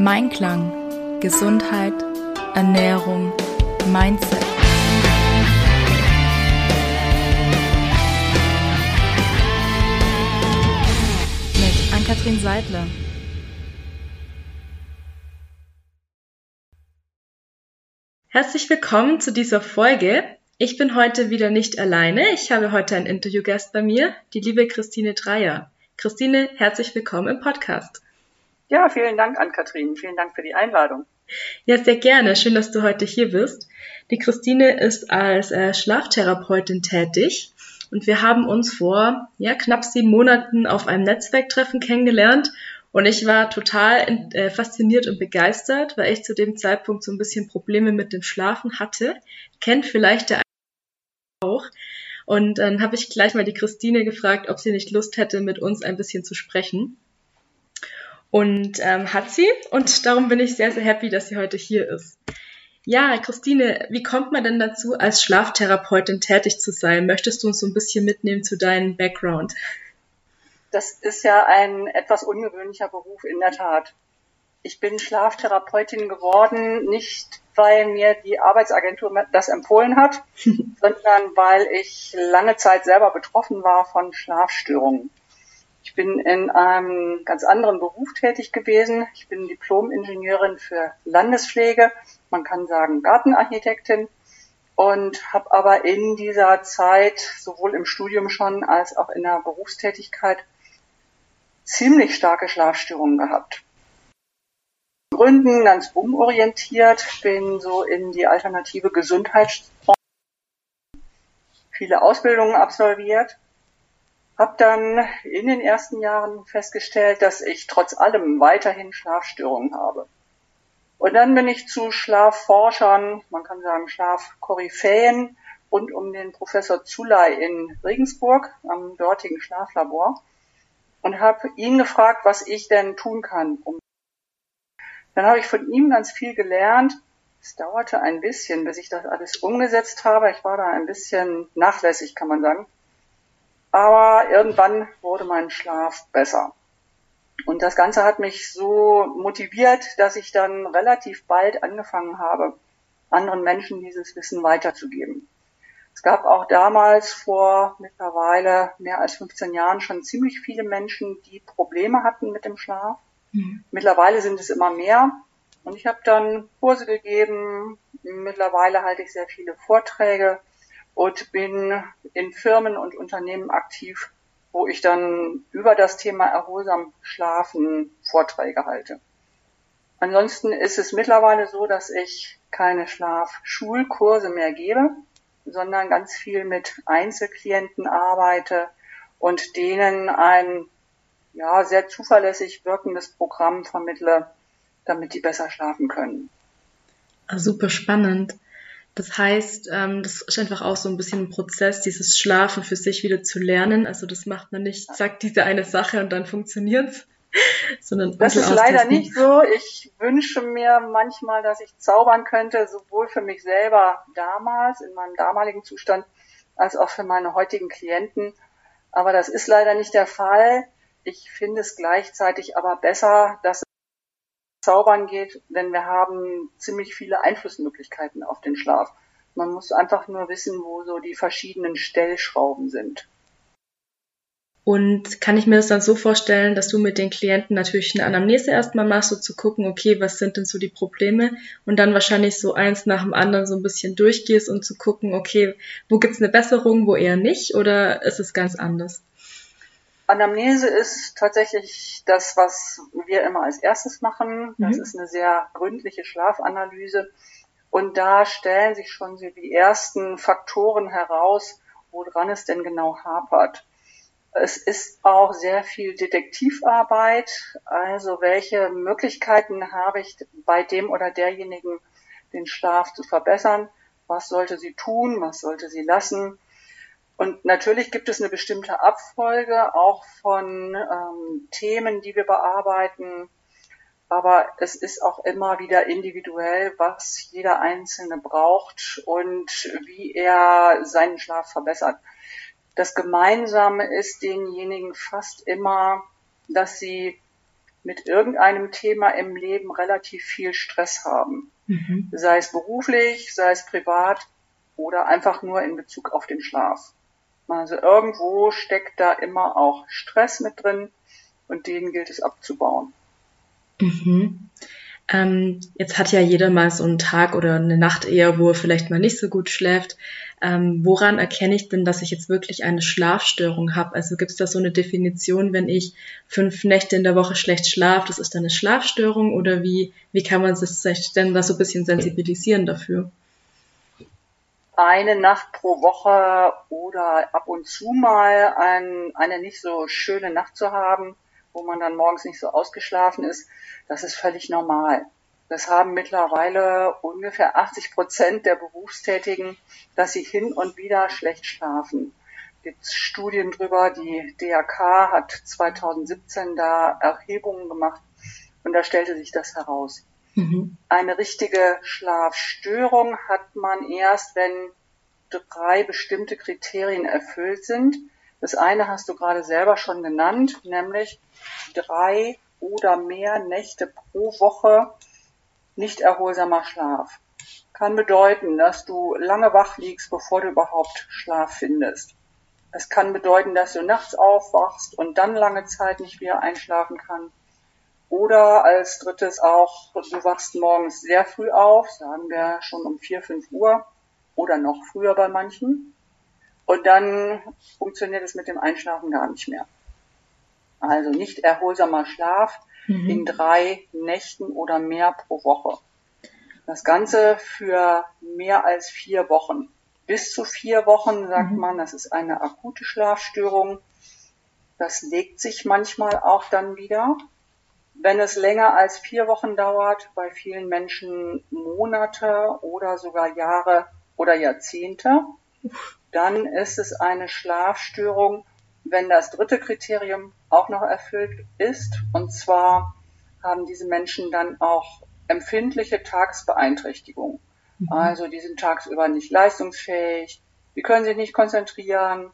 Mein Klang. Gesundheit, Ernährung, Mindset. Mit Ann-Kathrin Seidler. Herzlich willkommen zu dieser Folge. Ich bin heute wieder nicht alleine. Ich habe heute einen Interviewgast bei mir, die liebe Christine Dreier. Christine, herzlich willkommen im Podcast. Ja, vielen Dank an Kathrin. Vielen Dank für die Einladung. Ja, sehr gerne. Schön, dass du heute hier bist. Die Christine ist als äh, Schlaftherapeutin tätig und wir haben uns vor ja, knapp sieben Monaten auf einem Netzwerktreffen kennengelernt und ich war total äh, fasziniert und begeistert, weil ich zu dem Zeitpunkt so ein bisschen Probleme mit dem Schlafen hatte. Kennt vielleicht der auch. Und dann habe ich gleich mal die Christine gefragt, ob sie nicht Lust hätte, mit uns ein bisschen zu sprechen. Und ähm, hat sie. Und darum bin ich sehr, sehr happy, dass sie heute hier ist. Ja, Christine, wie kommt man denn dazu, als Schlaftherapeutin tätig zu sein? Möchtest du uns so ein bisschen mitnehmen zu deinem Background? Das ist ja ein etwas ungewöhnlicher Beruf in der Tat. Ich bin Schlaftherapeutin geworden, nicht weil mir die Arbeitsagentur das empfohlen hat, sondern weil ich lange Zeit selber betroffen war von Schlafstörungen. Ich bin in einem ganz anderen Beruf tätig gewesen. Ich bin Diplom-Ingenieurin für Landespflege, man kann sagen Gartenarchitektin und habe aber in dieser Zeit sowohl im Studium schon als auch in der Berufstätigkeit ziemlich starke Schlafstörungen gehabt. Gründen ganz umorientiert, bin so in die alternative Gesundheitsbranche viele Ausbildungen absolviert habe dann in den ersten Jahren festgestellt, dass ich trotz allem weiterhin Schlafstörungen habe. Und dann bin ich zu Schlafforschern, man kann sagen Schlafkoryphäen, rund um den Professor Zuley in Regensburg am dortigen Schlaflabor und habe ihn gefragt, was ich denn tun kann. Um dann habe ich von ihm ganz viel gelernt. Es dauerte ein bisschen, bis ich das alles umgesetzt habe. Ich war da ein bisschen nachlässig, kann man sagen. Aber irgendwann wurde mein Schlaf besser. Und das Ganze hat mich so motiviert, dass ich dann relativ bald angefangen habe, anderen Menschen dieses Wissen weiterzugeben. Es gab auch damals vor mittlerweile mehr als 15 Jahren schon ziemlich viele Menschen, die Probleme hatten mit dem Schlaf. Mhm. Mittlerweile sind es immer mehr. Und ich habe dann Kurse gegeben. Mittlerweile halte ich sehr viele Vorträge und bin in Firmen und Unternehmen aktiv, wo ich dann über das Thema erholsam schlafen Vorträge halte. Ansonsten ist es mittlerweile so, dass ich keine Schlafschulkurse mehr gebe, sondern ganz viel mit Einzelklienten arbeite und denen ein ja, sehr zuverlässig wirkendes Programm vermittle, damit die besser schlafen können. Ah, super spannend. Das heißt, ähm, das ist einfach auch so ein bisschen ein Prozess, dieses Schlafen für sich wieder zu lernen. Also das macht man nicht, sagt diese eine Sache und dann funktioniert's. Sondern das ist leider nicht so. Ich wünsche mir manchmal, dass ich zaubern könnte, sowohl für mich selber damals, in meinem damaligen Zustand, als auch für meine heutigen Klienten. Aber das ist leider nicht der Fall. Ich finde es gleichzeitig aber besser, dass Zaubern geht, denn wir haben ziemlich viele Einflussmöglichkeiten auf den Schlaf. Man muss einfach nur wissen, wo so die verschiedenen Stellschrauben sind. Und kann ich mir das dann so vorstellen, dass du mit den Klienten natürlich eine Anamnese erstmal machst, so zu gucken, okay, was sind denn so die Probleme und dann wahrscheinlich so eins nach dem anderen so ein bisschen durchgehst und zu gucken, okay, wo gibt's eine Besserung, wo eher nicht oder ist es ganz anders? Anamnese ist tatsächlich das, was wir immer als erstes machen. Das mhm. ist eine sehr gründliche Schlafanalyse. Und da stellen sich schon die ersten Faktoren heraus, woran es denn genau hapert. Es ist auch sehr viel Detektivarbeit. Also welche Möglichkeiten habe ich bei dem oder derjenigen, den Schlaf zu verbessern? Was sollte sie tun? Was sollte sie lassen? Und natürlich gibt es eine bestimmte Abfolge auch von ähm, Themen, die wir bearbeiten. Aber es ist auch immer wieder individuell, was jeder Einzelne braucht und wie er seinen Schlaf verbessert. Das Gemeinsame ist denjenigen fast immer, dass sie mit irgendeinem Thema im Leben relativ viel Stress haben. Mhm. Sei es beruflich, sei es privat oder einfach nur in Bezug auf den Schlaf. Also irgendwo steckt da immer auch Stress mit drin und den gilt es abzubauen. Mhm. Ähm, jetzt hat ja jeder mal so einen Tag oder eine Nacht eher, wo er vielleicht mal nicht so gut schläft. Ähm, woran erkenne ich denn, dass ich jetzt wirklich eine Schlafstörung habe? Also gibt es da so eine Definition, wenn ich fünf Nächte in der Woche schlecht schlafe, das ist dann eine Schlafstörung oder wie, wie kann man sich denn da so ein bisschen sensibilisieren dafür? Eine Nacht pro Woche oder ab und zu mal ein, eine nicht so schöne Nacht zu haben, wo man dann morgens nicht so ausgeschlafen ist, das ist völlig normal. Das haben mittlerweile ungefähr 80 Prozent der Berufstätigen, dass sie hin und wieder schlecht schlafen. Gibt Studien drüber. Die DRK hat 2017 da Erhebungen gemacht und da stellte sich das heraus. Mhm. Eine richtige Schlafstörung hat man erst, wenn drei bestimmte Kriterien erfüllt sind. Das eine hast du gerade selber schon genannt, nämlich drei oder mehr Nächte pro Woche nicht erholsamer Schlaf. Kann bedeuten, dass du lange wach liegst, bevor du überhaupt Schlaf findest. Es kann bedeuten, dass du nachts aufwachst und dann lange Zeit nicht wieder einschlafen kannst. Oder als drittes auch, du wachst morgens sehr früh auf, sagen wir schon um 4, 5 Uhr oder noch früher bei manchen. Und dann funktioniert es mit dem Einschlafen gar nicht mehr. Also nicht erholsamer Schlaf mhm. in drei Nächten oder mehr pro Woche. Das Ganze für mehr als vier Wochen. Bis zu vier Wochen sagt mhm. man, das ist eine akute Schlafstörung. Das legt sich manchmal auch dann wieder. Wenn es länger als vier Wochen dauert, bei vielen Menschen Monate oder sogar Jahre oder Jahrzehnte, dann ist es eine Schlafstörung, wenn das dritte Kriterium auch noch erfüllt ist. Und zwar haben diese Menschen dann auch empfindliche Tagsbeeinträchtigungen. Mhm. Also die sind tagsüber nicht leistungsfähig, die können sich nicht konzentrieren,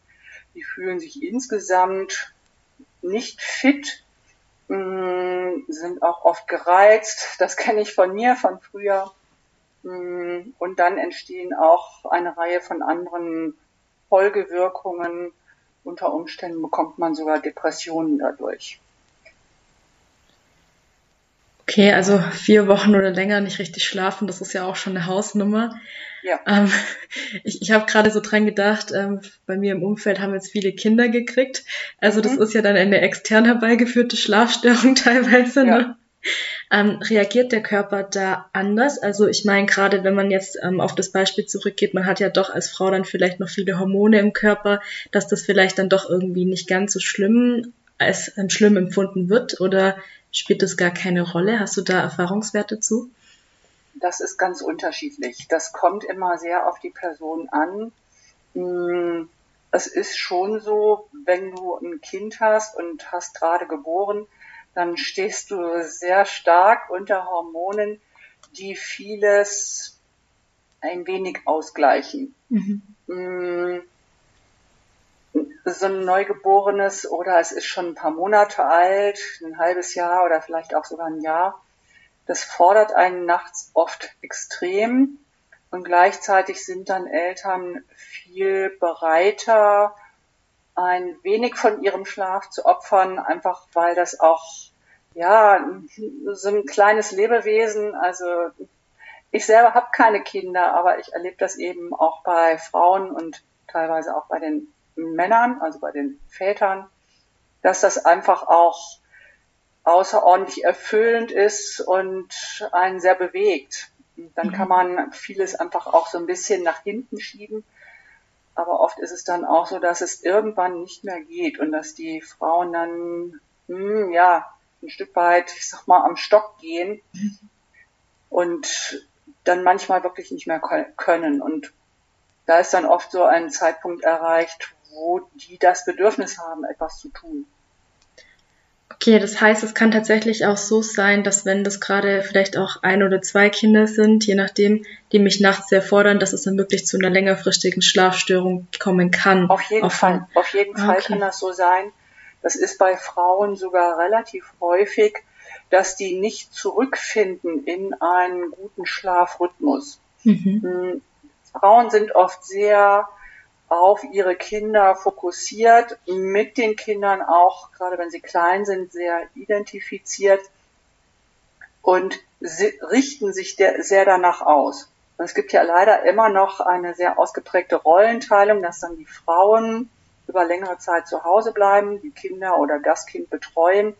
die fühlen sich insgesamt nicht fit, sind auch oft gereizt. Das kenne ich von mir, von früher. Mm, und dann entstehen auch eine Reihe von anderen Folgewirkungen, unter Umständen bekommt man sogar Depressionen dadurch. Okay, also vier Wochen oder länger nicht richtig schlafen, das ist ja auch schon eine Hausnummer. Ja. Ähm, ich ich habe gerade so dran gedacht, ähm, bei mir im Umfeld haben jetzt viele Kinder gekriegt. Also das mhm. ist ja dann eine extern herbeigeführte Schlafstörung teilweise. Ja. Ne? Ähm, reagiert der Körper da anders? Also ich meine, gerade wenn man jetzt ähm, auf das Beispiel zurückgeht, man hat ja doch als Frau dann vielleicht noch viele Hormone im Körper, dass das vielleicht dann doch irgendwie nicht ganz so schlimm als ähm, schlimm empfunden wird oder spielt das gar keine Rolle? Hast du da Erfahrungswerte zu? Das ist ganz unterschiedlich. Das kommt immer sehr auf die Person an. Hm, es ist schon so, wenn du ein Kind hast und hast gerade geboren, dann stehst du sehr stark unter Hormonen, die vieles ein wenig ausgleichen. Mhm. Mm, so ein Neugeborenes oder es ist schon ein paar Monate alt, ein halbes Jahr oder vielleicht auch sogar ein Jahr, das fordert einen nachts oft extrem und gleichzeitig sind dann Eltern viel bereiter, ein wenig von ihrem Schlaf zu opfern, einfach weil das auch, ja, so ein kleines Lebewesen, also ich selber habe keine Kinder, aber ich erlebe das eben auch bei Frauen und teilweise auch bei den Männern, also bei den Vätern, dass das einfach auch außerordentlich erfüllend ist und einen sehr bewegt. dann kann mhm. man vieles einfach auch so ein bisschen nach hinten schieben aber oft ist es dann auch so, dass es irgendwann nicht mehr geht und dass die Frauen dann, hm, ja, ein Stück weit, ich sag mal, am Stock gehen und dann manchmal wirklich nicht mehr können. Und da ist dann oft so ein Zeitpunkt erreicht, wo die das Bedürfnis haben, etwas zu tun. Okay, das heißt, es kann tatsächlich auch so sein, dass wenn das gerade vielleicht auch ein oder zwei Kinder sind, je nachdem, die mich nachts sehr fordern, dass es dann wirklich zu einer längerfristigen Schlafstörung kommen kann. Auf jeden Fall. Auf jeden Fall okay. kann das so sein. Das ist bei Frauen sogar relativ häufig, dass die nicht zurückfinden in einen guten Schlafrhythmus. Mhm. Hm, Frauen sind oft sehr auf ihre Kinder fokussiert, mit den Kindern auch, gerade wenn sie klein sind, sehr identifiziert und richten sich sehr danach aus. Es gibt ja leider immer noch eine sehr ausgeprägte Rollenteilung, dass dann die Frauen über längere Zeit zu Hause bleiben, die Kinder oder das Kind betreuen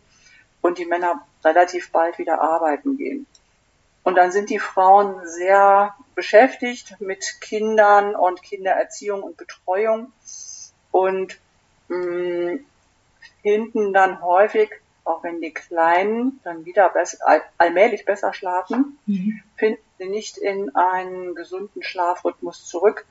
und die Männer relativ bald wieder arbeiten gehen. Und dann sind die Frauen sehr beschäftigt mit Kindern und Kindererziehung und Betreuung und mh, mm, finden dann häufig, auch wenn die Kleinen dann wieder besser, allmählich besser schlafen, mhm. finden sie nicht in einen gesunden Schlafrhythmus zurück,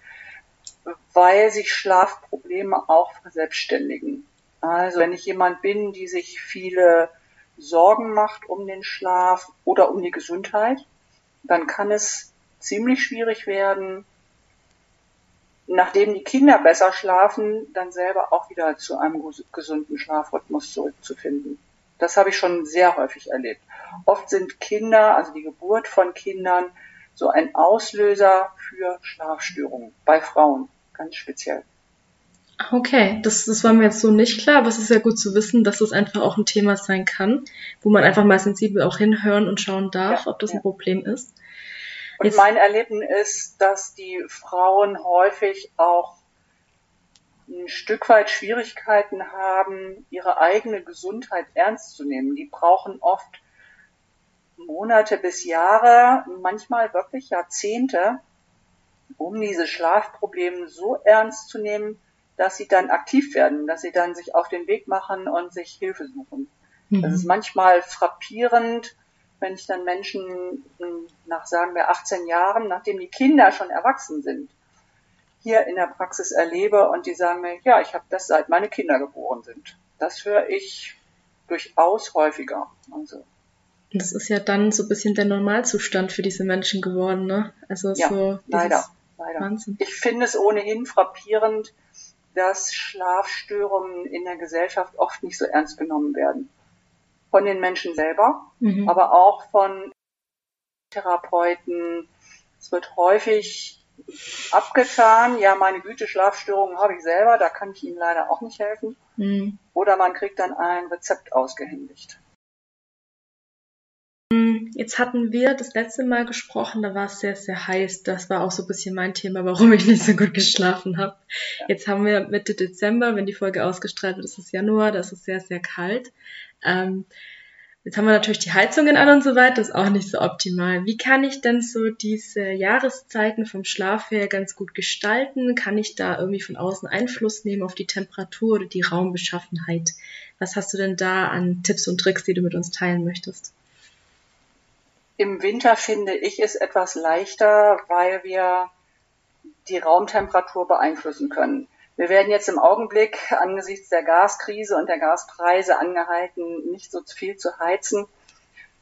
weil sich Schlafprobleme auch verselbstständigen. Also wenn ich jemand bin, die sich viele Sorgen macht um den Schlaf oder um die Gesundheit, dann kann es ziemlich schwierig werden, nachdem die Kinder besser schlafen, dann selber auch wieder zu einem gesunden Schlafrhythmus zurückzufinden. Das habe ich schon sehr häufig erlebt. Oft sind Kinder, also die Geburt von Kindern, so ein Auslöser für Schlafstörungen bei Frauen, ganz speziell. Okay, das, das war mir jetzt so nicht klar, aber es ist ja gut zu wissen, dass das einfach auch ein Thema sein kann, wo man einfach mal sensibel auch hinhören und schauen darf, ja, ob das ja. ein Problem ist. Und jetzt, mein Erleben ist, dass die Frauen häufig auch ein Stück weit Schwierigkeiten haben, ihre eigene Gesundheit ernst zu nehmen. Die brauchen oft Monate bis Jahre, manchmal wirklich Jahrzehnte, um diese Schlafprobleme so ernst zu nehmen, dass sie dann aktiv werden, dass sie dann sich auf den Weg machen und sich Hilfe suchen. Mhm. Das ist manchmal frappierend, wenn ich dann Menschen hm, nach, sagen wir, 18 Jahren, nachdem die Kinder schon erwachsen sind, hier in der Praxis erlebe und die sagen mir, ja, ich habe das seit meine Kinder geboren sind. Das höre ich durchaus häufiger. Also. Das ist ja dann so ein bisschen der Normalzustand für diese Menschen geworden, ne? Also ja, so leider, leider. Wahnsinn. Ich finde es ohnehin frappierend, dass Schlafstörungen in der Gesellschaft oft nicht so ernst genommen werden. Von den Menschen selber, mhm. aber auch von Therapeuten. Es wird häufig abgetan, ja, meine Güte, Schlafstörungen habe ich selber, da kann ich Ihnen leider auch nicht helfen. Mhm. Oder man kriegt dann ein Rezept ausgehändigt. Jetzt hatten wir das letzte Mal gesprochen, da war es sehr, sehr heiß. Das war auch so ein bisschen mein Thema, warum ich nicht so gut geschlafen habe. Jetzt haben wir Mitte Dezember, wenn die Folge ausgestrahlt wird, ist es Januar, da ist es sehr, sehr kalt. Ähm, jetzt haben wir natürlich die Heizungen an und so weiter, das ist auch nicht so optimal. Wie kann ich denn so diese Jahreszeiten vom Schlaf her ganz gut gestalten? Kann ich da irgendwie von außen Einfluss nehmen auf die Temperatur oder die Raumbeschaffenheit? Was hast du denn da an Tipps und Tricks, die du mit uns teilen möchtest? Im Winter finde ich es etwas leichter, weil wir die Raumtemperatur beeinflussen können. Wir werden jetzt im Augenblick angesichts der Gaskrise und der Gaspreise angehalten, nicht so viel zu heizen.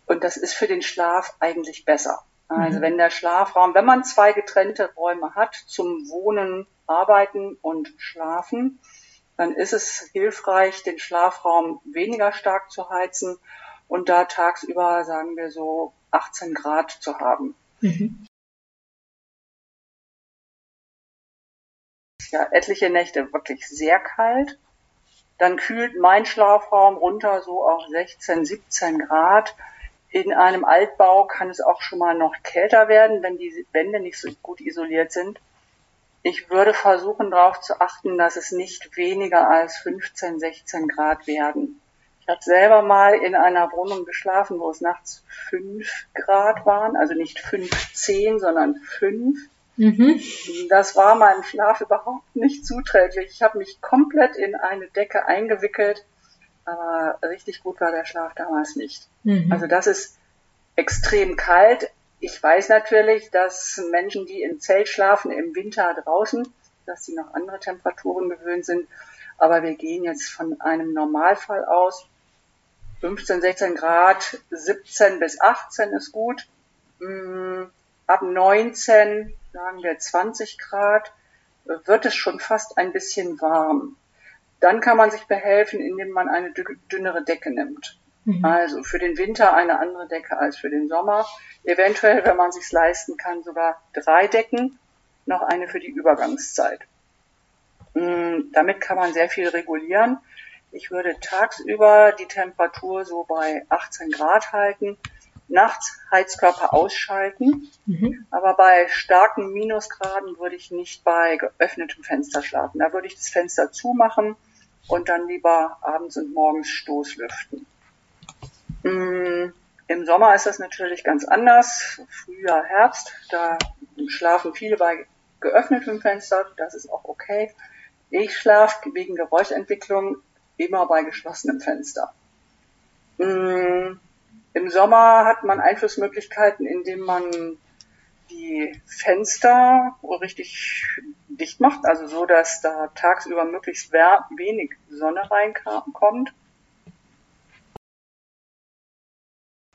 Und das ist für den Schlaf eigentlich besser. Also mhm. wenn der Schlafraum, wenn man zwei getrennte Räume hat zum Wohnen, Arbeiten und Schlafen, dann ist es hilfreich, den Schlafraum weniger stark zu heizen und da tagsüber, sagen wir so, 18 Grad zu haben. Mhm. Ja, etliche Nächte wirklich sehr kalt. Dann kühlt mein Schlafraum runter so auf 16, 17 Grad. In einem Altbau kann es auch schon mal noch kälter werden, wenn die Wände nicht so gut isoliert sind. Ich würde versuchen darauf zu achten, dass es nicht weniger als 15, 16 Grad werden. Ich habe selber mal in einer Wohnung geschlafen, wo es nachts fünf Grad waren, also nicht fünf zehn, sondern fünf. Mhm. Das war meinem Schlaf überhaupt nicht zuträglich. Ich habe mich komplett in eine Decke eingewickelt, aber richtig gut war der Schlaf damals nicht. Mhm. Also das ist extrem kalt. Ich weiß natürlich, dass Menschen, die im Zelt schlafen, im Winter draußen, dass sie noch andere Temperaturen gewöhnt sind. Aber wir gehen jetzt von einem Normalfall aus. 15, 16 Grad, 17 bis 18 ist gut. Mm, ab 19, sagen wir 20 Grad, wird es schon fast ein bisschen warm. Dann kann man sich behelfen, indem man eine dünnere Decke nimmt. Mhm. Also für den Winter eine andere Decke als für den Sommer. Eventuell, wenn man sich leisten kann, sogar drei Decken, noch eine für die Übergangszeit. Mm, damit kann man sehr viel regulieren. Ich würde tagsüber die Temperatur so bei 18 Grad halten, nachts Heizkörper ausschalten, mhm. aber bei starken Minusgraden würde ich nicht bei geöffnetem Fenster schlafen. Da würde ich das Fenster zumachen und dann lieber abends und morgens Stoßlüften. Mm, Im Sommer ist das natürlich ganz anders. Frühjahr, Herbst, da schlafen viele bei geöffnetem Fenster. Das ist auch okay. Ich schlafe wegen Geräuschentwicklung immer bei geschlossenem Fenster. Mm, Im Sommer hat man Einflussmöglichkeiten, indem man die Fenster richtig dicht macht, also so, dass da tagsüber möglichst wenig Sonne reinkommt.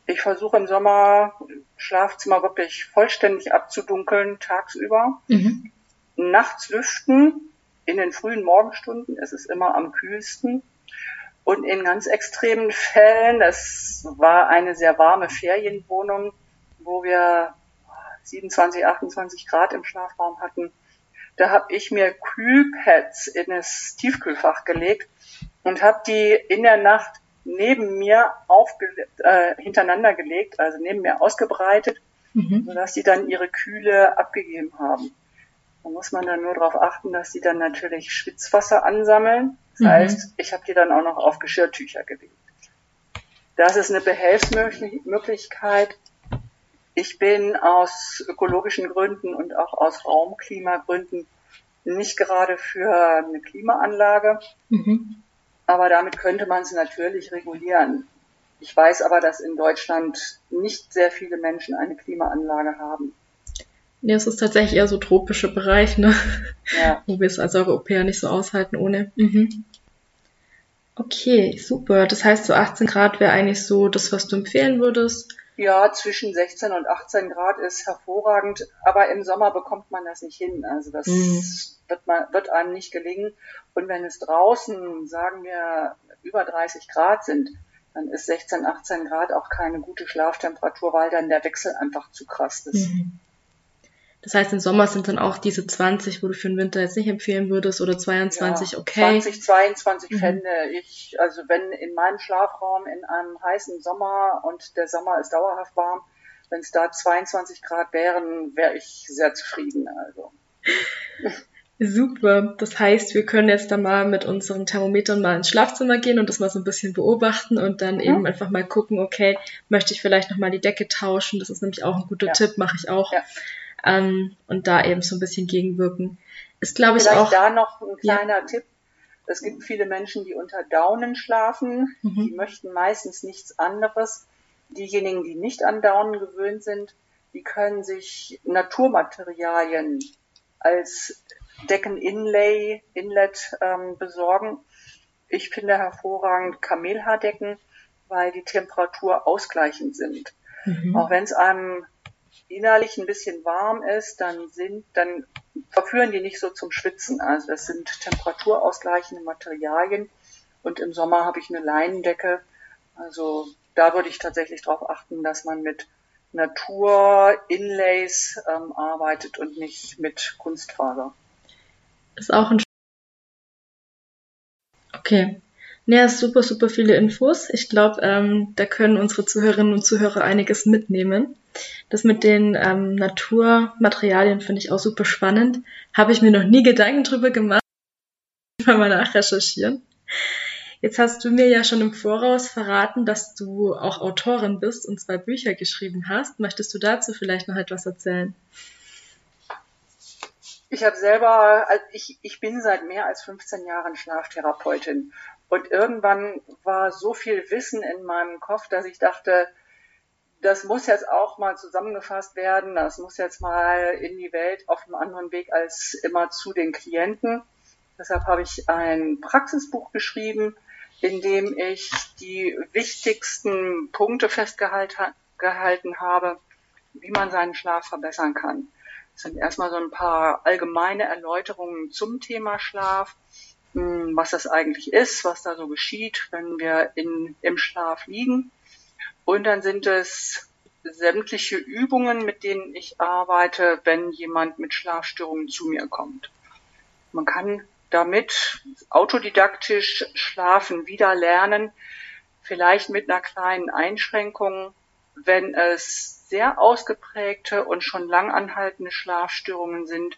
Ich versuche im Sommer Schlafzimmer wirklich vollständig abzudunkeln tagsüber. Mhm. Nachts lüften. In den frühen Morgenstunden ist es immer am kühlsten. Und in ganz extremen Fällen, das war eine sehr warme Ferienwohnung, wo wir 27, 28 Grad im Schlafraum hatten, da habe ich mir Kühlpads in das Tiefkühlfach gelegt und habe die in der Nacht neben mir aufge äh, hintereinander gelegt, also neben mir ausgebreitet, mhm. sodass die dann ihre Kühle abgegeben haben. Da muss man dann nur darauf achten, dass die dann natürlich Schwitzwasser ansammeln. Das mhm. heißt, ich habe die dann auch noch auf Geschirrtücher gelegt. Das ist eine Behelfsmöglichkeit. Ich bin aus ökologischen Gründen und auch aus Raumklimagründen nicht gerade für eine Klimaanlage. Mhm. Aber damit könnte man es natürlich regulieren. Ich weiß aber, dass in Deutschland nicht sehr viele Menschen eine Klimaanlage haben. Ja, es ist tatsächlich eher so tropische Bereich, ne? Ja. Wo wir es als Europäer nicht so aushalten ohne. Mhm. Okay, super. Das heißt, so 18 Grad wäre eigentlich so das, was du empfehlen würdest. Ja, zwischen 16 und 18 Grad ist hervorragend, aber im Sommer bekommt man das nicht hin. Also das mhm. wird, man, wird einem nicht gelingen. Und wenn es draußen, sagen wir, über 30 Grad sind, dann ist 16, 18 Grad auch keine gute Schlaftemperatur, weil dann der Wechsel einfach zu krass ist. Mhm. Das heißt, im Sommer sind dann auch diese 20, wo du für den Winter jetzt nicht empfehlen würdest, oder 22, ja, okay. 20, 22 mhm. fände ich, also wenn in meinem Schlafraum in einem heißen Sommer und der Sommer ist dauerhaft warm, wenn es da 22 Grad wären, wäre ich sehr zufrieden. Also. Super. Das heißt, wir können jetzt da mal mit unseren Thermometern mal ins Schlafzimmer gehen und das mal so ein bisschen beobachten und dann mhm. eben einfach mal gucken, okay, möchte ich vielleicht nochmal die Decke tauschen? Das ist nämlich auch ein guter ja. Tipp, mache ich auch. Ja. Ähm, und da eben so ein bisschen gegenwirken. Ist, glaube ich, auch. da noch ein kleiner ja. Tipp. Es gibt viele Menschen, die unter Daunen schlafen. Mhm. Die möchten meistens nichts anderes. Diejenigen, die nicht an Daunen gewöhnt sind, die können sich Naturmaterialien als Decken-Inlay, Inlet ähm, besorgen. Ich finde hervorragend Kamelhaardecken, weil die Temperatur ausgleichend sind. Mhm. Auch wenn es einem innerlich ein bisschen warm ist, dann sind, dann verführen die nicht so zum Schwitzen. Also das sind temperaturausgleichende Materialien. Und im Sommer habe ich eine Leinendecke. Also da würde ich tatsächlich darauf achten, dass man mit Natur-Inlays ähm, arbeitet und nicht mit Kunstfaser ist auch ein. Okay. Ja, super, super viele Infos. Ich glaube, ähm, da können unsere Zuhörerinnen und Zuhörer einiges mitnehmen. Das mit den ähm, Naturmaterialien finde ich auch super spannend. Habe ich mir noch nie Gedanken drüber gemacht. Mal nachrecherchieren. Jetzt hast du mir ja schon im Voraus verraten, dass du auch Autorin bist und zwei Bücher geschrieben hast. Möchtest du dazu vielleicht noch etwas erzählen? Ich habe selber, also ich, ich bin seit mehr als 15 Jahren Schlaftherapeutin und irgendwann war so viel Wissen in meinem Kopf, dass ich dachte, das muss jetzt auch mal zusammengefasst werden, das muss jetzt mal in die Welt auf einem anderen Weg als immer zu den Klienten. Deshalb habe ich ein Praxisbuch geschrieben, in dem ich die wichtigsten Punkte festgehalten habe, wie man seinen Schlaf verbessern kann. Das sind erstmal so ein paar allgemeine Erläuterungen zum Thema Schlaf. Was das eigentlich ist, was da so geschieht, wenn wir in, im Schlaf liegen. Und dann sind es sämtliche Übungen, mit denen ich arbeite, wenn jemand mit Schlafstörungen zu mir kommt. Man kann damit autodidaktisch Schlafen wieder lernen, vielleicht mit einer kleinen Einschränkung, wenn es sehr ausgeprägte und schon lang anhaltende Schlafstörungen sind,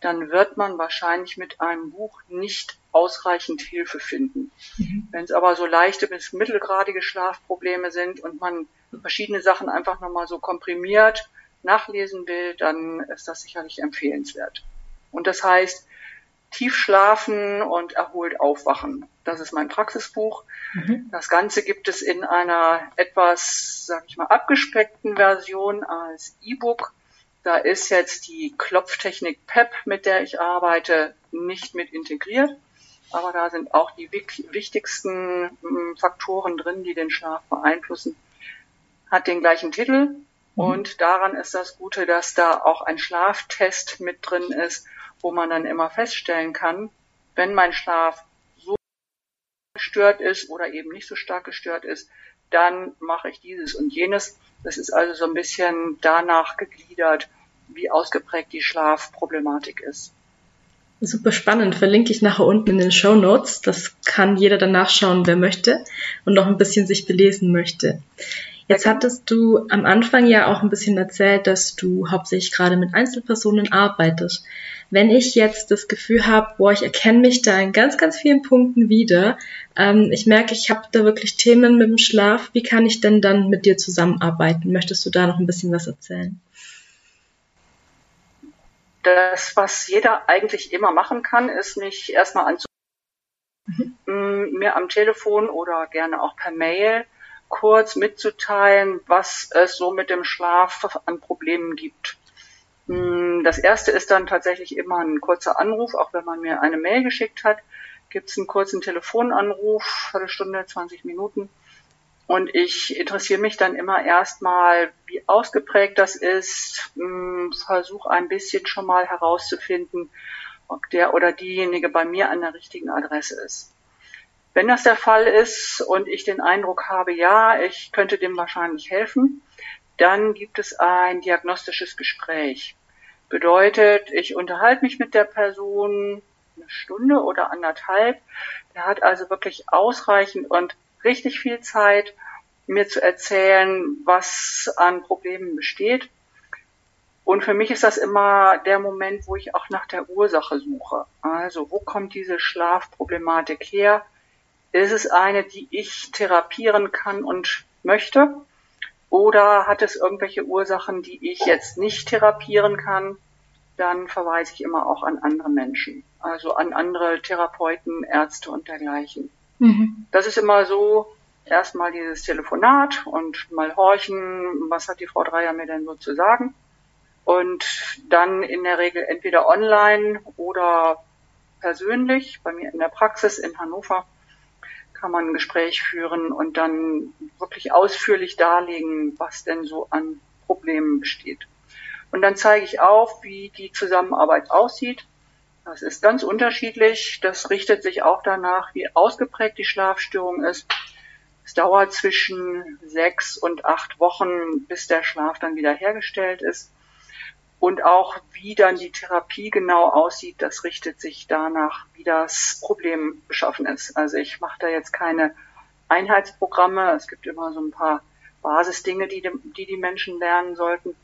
dann wird man wahrscheinlich mit einem Buch nicht ausreichend Hilfe finden. Mhm. Wenn es aber so leichte bis mittelgradige Schlafprobleme sind und man verschiedene Sachen einfach nochmal so komprimiert nachlesen will, dann ist das sicherlich empfehlenswert. Und das heißt, tief schlafen und erholt aufwachen. Das ist mein Praxisbuch. Mhm. Das Ganze gibt es in einer etwas, sag ich mal, abgespeckten Version als E-Book. Da ist jetzt die Klopftechnik PEP, mit der ich arbeite, nicht mit integriert. Aber da sind auch die wichtigsten hm, Faktoren drin, die den Schlaf beeinflussen. Hat den gleichen Titel. Mhm. Und daran ist das Gute, dass da auch ein Schlaftest mit drin ist, wo man dann immer feststellen kann, wenn mein Schlaf so gestört ist oder eben nicht so stark gestört ist, dann mache ich dieses und jenes. Das ist also so ein bisschen danach gegliedert, wie ausgeprägt die Schlafproblematik ist. Super spannend. Verlinke ich nachher unten in den Show Notes. Das kann jeder dann nachschauen, wer möchte und noch ein bisschen sich belesen möchte. Jetzt hattest du am Anfang ja auch ein bisschen erzählt, dass du hauptsächlich gerade mit Einzelpersonen arbeitest. Wenn ich jetzt das Gefühl habe, boah, ich erkenne mich da in ganz, ganz vielen Punkten wieder, ähm, ich merke, ich habe da wirklich Themen mit dem Schlaf, wie kann ich denn dann mit dir zusammenarbeiten? Möchtest du da noch ein bisschen was erzählen? Das, was jeder eigentlich immer machen kann, ist mich erstmal anzurufen, mhm. mir am Telefon oder gerne auch per Mail kurz mitzuteilen, was es so mit dem Schlaf an Problemen gibt. Hm, das erste ist dann tatsächlich immer ein kurzer Anruf, auch wenn man mir eine Mail geschickt hat, gibt es einen kurzen Telefonanruf, eine Stunde, 20 Minuten. Und ich interessiere mich dann immer erstmal, wie ausgeprägt das ist, hm, versuche ein bisschen schon mal herauszufinden, ob der oder diejenige bei mir an der richtigen Adresse ist. Wenn das der Fall ist und ich den Eindruck habe, ja, ich könnte dem wahrscheinlich helfen, dann gibt es ein diagnostisches Gespräch. Bedeutet, ich unterhalte mich mit der Person eine Stunde oder anderthalb. Der hat also wirklich ausreichend und richtig viel Zeit, mir zu erzählen, was an Problemen besteht. Und für mich ist das immer der Moment, wo ich auch nach der Ursache suche. Also, wo kommt diese Schlafproblematik her? Ist es eine, die ich therapieren kann und möchte? Oder hat es irgendwelche Ursachen, die ich jetzt nicht therapieren kann? Dann verweise ich immer auch an andere Menschen, also an andere Therapeuten, Ärzte und dergleichen. Mhm. Das ist immer so, erstmal dieses Telefonat und mal horchen, was hat die Frau Dreier mir denn so zu sagen? Und dann in der Regel entweder online oder persönlich, bei mir in der Praxis in Hannover, kann man ein Gespräch führen und dann wirklich ausführlich darlegen, was denn so an Problemen besteht. Und dann zeige ich auf, wie die Zusammenarbeit aussieht. Das ist ganz unterschiedlich. Das richtet sich auch danach, wie ausgeprägt die Schlafstörung ist. Es dauert zwischen sechs und acht Wochen, bis der Schlaf dann wieder hergestellt ist. Und auch wie dann die Therapie genau aussieht, das richtet sich danach, wie das Problem beschaffen ist. Also ich mache da jetzt keine Einheitsprogramme. Es gibt immer so ein paar Basisdinge, die die, die Menschen lernen sollten.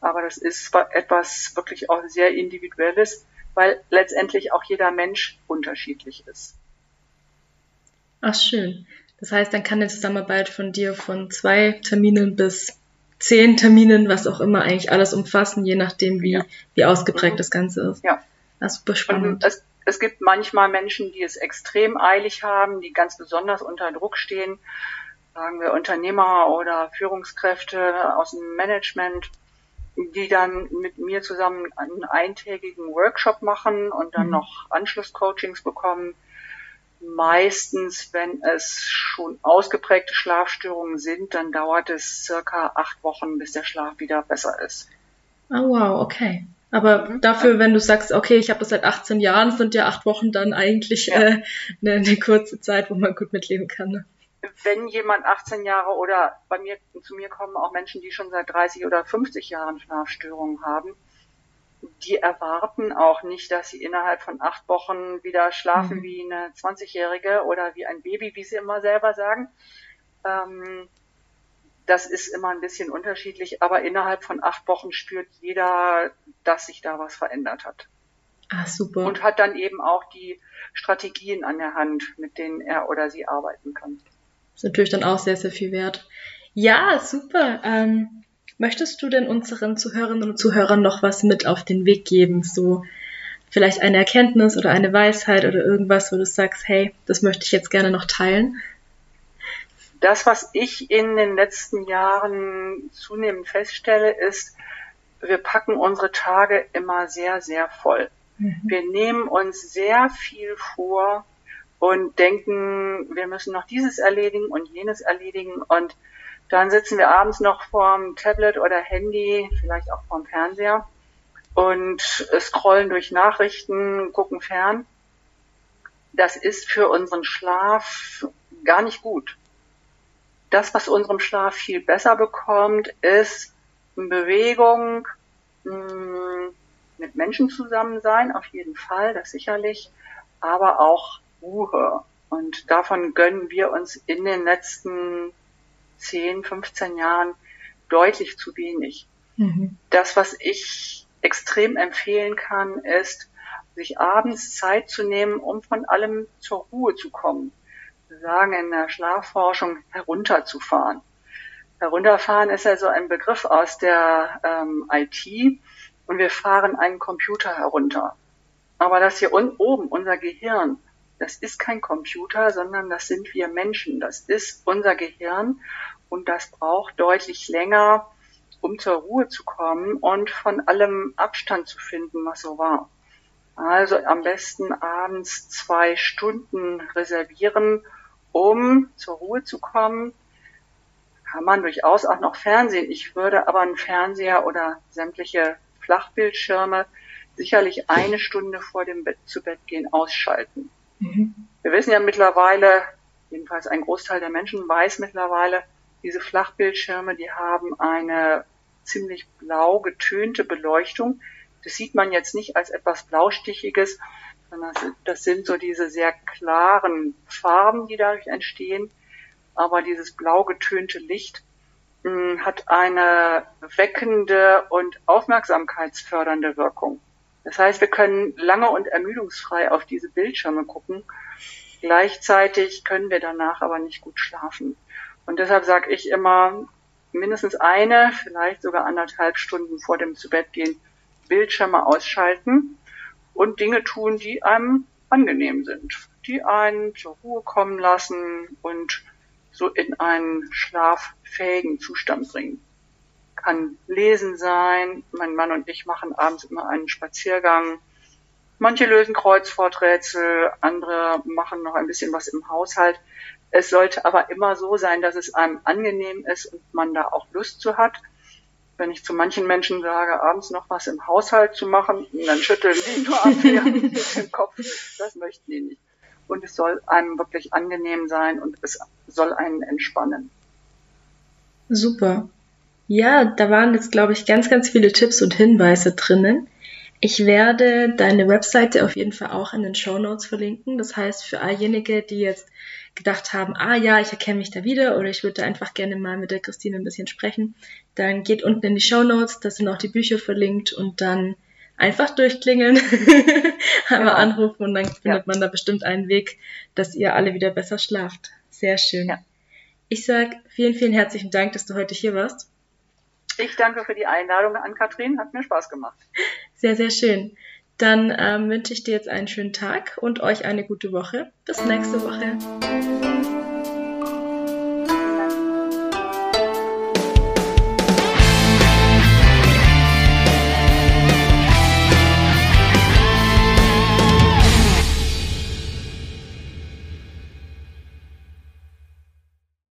Aber das ist etwas wirklich auch sehr Individuelles, weil letztendlich auch jeder Mensch unterschiedlich ist. Ach schön. Das heißt, dann kann eine Zusammenarbeit von dir von zwei Terminen bis zehn Terminen, was auch immer, eigentlich alles umfassen, je nachdem, wie, ja. wie ausgeprägt mhm. das Ganze ist. Ja. Das ist super spannend. Es, es, gibt manchmal Menschen, die es extrem eilig haben, die ganz besonders unter Druck stehen, sagen wir Unternehmer oder Führungskräfte aus dem Management, die dann mit mir zusammen einen eintägigen Workshop machen und dann mhm. noch Anschlusscoachings bekommen meistens, wenn es schon ausgeprägte Schlafstörungen sind, dann dauert es circa acht Wochen, bis der Schlaf wieder besser ist. Oh wow, okay. Aber mhm. dafür, wenn du sagst, okay, ich habe das seit 18 Jahren, sind ja acht Wochen dann eigentlich ja. äh, eine, eine, kurze Zeit, wo man gut mitleben kann. Ne? Wenn jemand 18 Jahre oder bei mir zu mir kommen auch Menschen, die schon seit 30 oder 50 Jahren Schlafstörungen haben, die erwarten auch nicht, dass sie innerhalb von acht Wochen wieder schlafen mhm. wie eine 20-Jährige oder wie ein Baby, wie sie immer selber sagen. Ähm, das ist immer ein bisschen unterschiedlich, aber innerhalb von acht Wochen spürt jeder, dass sich da was verändert hat. Ah, super. Und hat dann eben auch die Strategien an der Hand, mit denen er oder sie arbeiten kann. Das ist natürlich dann auch sehr, sehr viel wert. Ja, super. Ähm, möchtest du denn unseren Zuhörerinnen und Zuhörern noch was mit auf den Weg geben? So vielleicht eine Erkenntnis oder eine Weisheit oder irgendwas, wo du sagst, hey, das möchte ich jetzt gerne noch teilen? Das, was ich in den letzten Jahren zunehmend feststelle, ist, wir packen unsere Tage immer sehr, sehr voll. Mhm. Wir nehmen uns sehr viel vor und denken, wir müssen noch dieses erledigen und jenes erledigen und dann sitzen wir abends noch vorm Tablet oder Handy, vielleicht auch vorm Fernseher und scrollen durch Nachrichten, gucken fern. Das ist für unseren Schlaf gar nicht gut. Das, was unserem Schlaf viel besser bekommt, ist Bewegung, mm, mit Menschen zusammen sein, auf jeden Fall, das sicherlich, aber auch Ruhe. Und davon gönnen wir uns in den letzten 10, 15 Jahren deutlich zu wenig. Mhm. Das, was ich extrem empfehlen kann, ist, sich abends Zeit zu nehmen, um von allem zur Ruhe zu kommen sagen in der Schlafforschung, herunterzufahren. Herunterfahren ist ja so ein Begriff aus der ähm, IT und wir fahren einen Computer herunter. Aber das hier un oben, unser Gehirn, das ist kein Computer, sondern das sind wir Menschen. Das ist unser Gehirn und das braucht deutlich länger, um zur Ruhe zu kommen und von allem Abstand zu finden, was so war. Also am besten abends zwei Stunden reservieren um zur Ruhe zu kommen, kann man durchaus auch noch Fernsehen. Ich würde aber einen Fernseher oder sämtliche Flachbildschirme sicherlich eine Stunde vor dem Bett zu Bett gehen ausschalten. Wir wissen ja mittlerweile, jedenfalls ein Großteil der Menschen weiß mittlerweile, diese Flachbildschirme, die haben eine ziemlich blau getönte Beleuchtung. Das sieht man jetzt nicht als etwas Blaustichiges, sondern das sind so diese sehr klaren Farben, die dadurch entstehen. Aber dieses blau getönte Licht mh, hm, hat eine weckende und aufmerksamkeitsfördernde Wirkung. Das heißt, wir können lange und ermüdungsfrei auf diese Bildschirme gucken. Gleichzeitig können wir danach aber nicht gut schlafen. Und deshalb sage ich immer, mindestens eine, vielleicht sogar anderthalb Stunden vor dem Zubettgehen Bildschirme ausschalten und Dinge tun, die einem angenehm sind, die einen zur Ruhe kommen lassen und so in einen schlaffähigen Zustand bringen. Kann Lesen sein. Mein Mann und ich machen abends immer einen Spaziergang. Manche lösen Kreuzworträtsel, andere machen noch ein bisschen was im Haushalt. Es sollte aber immer so sein, dass es einem angenehm ist und man da auch Lust zu hat wenn ich zu manchen Menschen sage, abends noch was im Haushalt zu machen, dann schütteln die nur ab dem Kopf. Das möchten die nicht. Und es soll einem wirklich angenehm sein und es soll einen entspannen. Super. Ja, da waren jetzt, glaube ich, ganz, ganz viele Tipps und Hinweise drinnen. Ich werde deine Webseite auf jeden Fall auch in den Show Notes verlinken. Das heißt, für alljenige, die jetzt gedacht haben, ah ja, ich erkenne mich da wieder oder ich würde einfach gerne mal mit der Christine ein bisschen sprechen, dann geht unten in die Show Notes, da sind auch die Bücher verlinkt und dann einfach durchklingeln, einmal ja. anrufen und dann findet ja. man da bestimmt einen Weg, dass ihr alle wieder besser schlaft. Sehr schön. Ja. Ich sag vielen, vielen herzlichen Dank, dass du heute hier warst. Ich danke für die Einladung an Katrin, hat mir Spaß gemacht. Sehr, sehr schön. Dann ähm, wünsche ich dir jetzt einen schönen Tag und euch eine gute Woche. Bis nächste Woche.